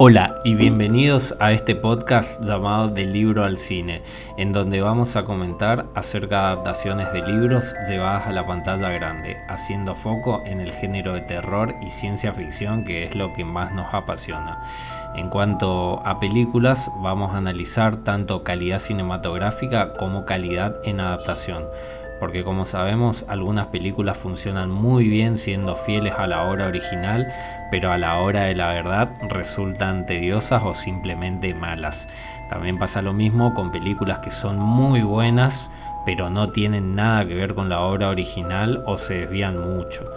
Hola y bienvenidos a este podcast llamado Del libro al cine, en donde vamos a comentar acerca de adaptaciones de libros llevadas a la pantalla grande, haciendo foco en el género de terror y ciencia ficción que es lo que más nos apasiona. En cuanto a películas, vamos a analizar tanto calidad cinematográfica como calidad en adaptación porque como sabemos algunas películas funcionan muy bien siendo fieles a la obra original, pero a la hora de la verdad resultan tediosas o simplemente malas. También pasa lo mismo con películas que son muy buenas, pero no tienen nada que ver con la obra original o se desvían mucho.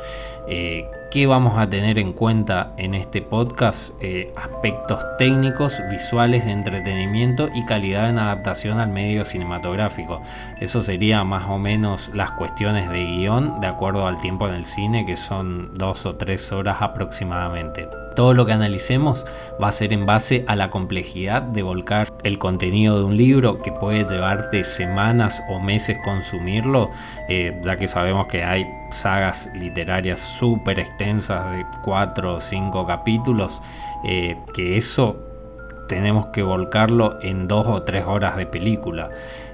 Eh, ¿Qué vamos a tener en cuenta en este podcast? Eh, aspectos técnicos, visuales de entretenimiento y calidad en adaptación al medio cinematográfico. Eso sería más o menos las cuestiones de guion de acuerdo al tiempo en el cine, que son dos o tres horas aproximadamente. Todo lo que analicemos va a ser en base a la complejidad de volcar el contenido de un libro que puede llevarte semanas o meses consumirlo, eh, ya que sabemos que hay sagas literarias súper extensas de 4 o 5 capítulos, eh, que eso tenemos que volcarlo en dos o tres horas de película.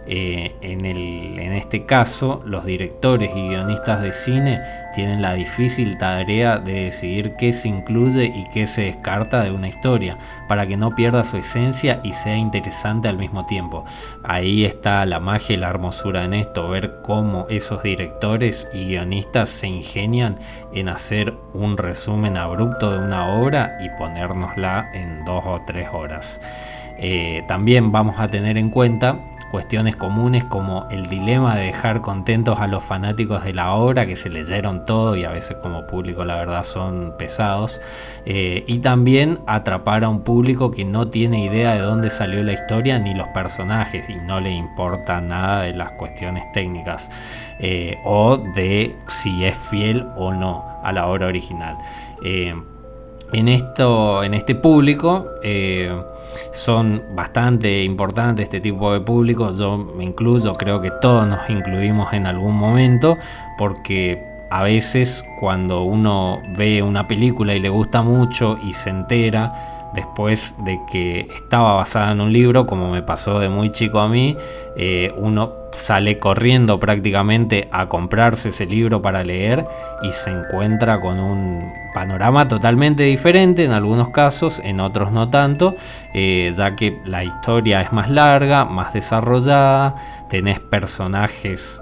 Eh, en, en este caso, los directores y guionistas de cine tienen la difícil tarea de decidir qué se incluye y qué se descarta de una historia, para que no pierda su esencia y sea interesante al mismo tiempo. Ahí está la magia y la hermosura en esto, ver cómo esos directores y guionistas se ingenian en hacer un resumen abrupto de una obra y ponérnosla en dos o tres horas. Eh, también vamos a tener en cuenta cuestiones comunes como el dilema de dejar contentos a los fanáticos de la obra que se leyeron todo y a veces como público la verdad son pesados. Eh, y también atrapar a un público que no tiene idea de dónde salió la historia ni los personajes y no le importa nada de las cuestiones técnicas eh, o de si es fiel o no a la obra original en, esto, en este público eh, son bastante importantes este tipo de público. Yo me incluyo, creo que todos nos incluimos en algún momento, porque a veces cuando uno ve una película y le gusta mucho y se entera después de que estaba basada en un libro, como me pasó de muy chico a mí, eh, uno sale corriendo prácticamente a comprarse ese libro para leer y se encuentra con un panorama totalmente diferente en algunos casos, en otros no tanto, eh, ya que la historia es más larga, más desarrollada, tenés personajes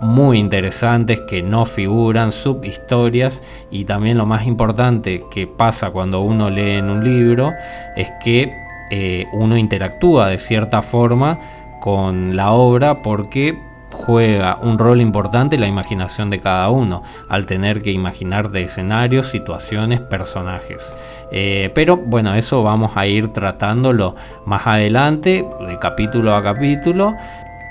muy interesantes que no figuran, subhistorias y también lo más importante que pasa cuando uno lee en un libro es que eh, uno interactúa de cierta forma con la obra porque juega un rol importante la imaginación de cada uno, al tener que imaginar de escenarios, situaciones, personajes. Eh, pero bueno, eso vamos a ir tratándolo más adelante, de capítulo a capítulo.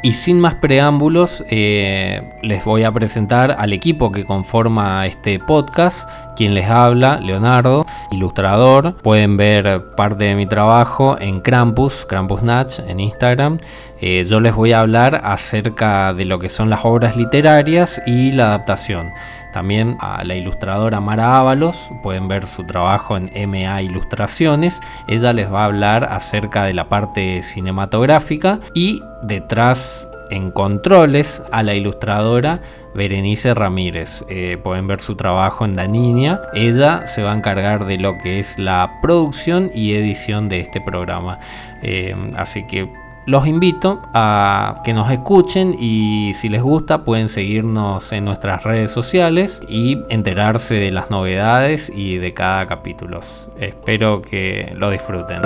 Y sin más preámbulos, eh, les voy a presentar al equipo que conforma este podcast. Quien les habla, Leonardo, ilustrador. Pueden ver parte de mi trabajo en Krampus, Krampus Natch en Instagram. Eh, yo les voy a hablar acerca de lo que son las obras literarias y la adaptación. También a la ilustradora Mara Ábalos, pueden ver su trabajo en MA Ilustraciones. Ella les va a hablar acerca de la parte cinematográfica y detrás en controles a la ilustradora Berenice Ramírez. Eh, pueden ver su trabajo en Daninia. Ella se va a encargar de lo que es la producción y edición de este programa. Eh, así que los invito a que nos escuchen y si les gusta pueden seguirnos en nuestras redes sociales y enterarse de las novedades y de cada capítulo. Espero que lo disfruten.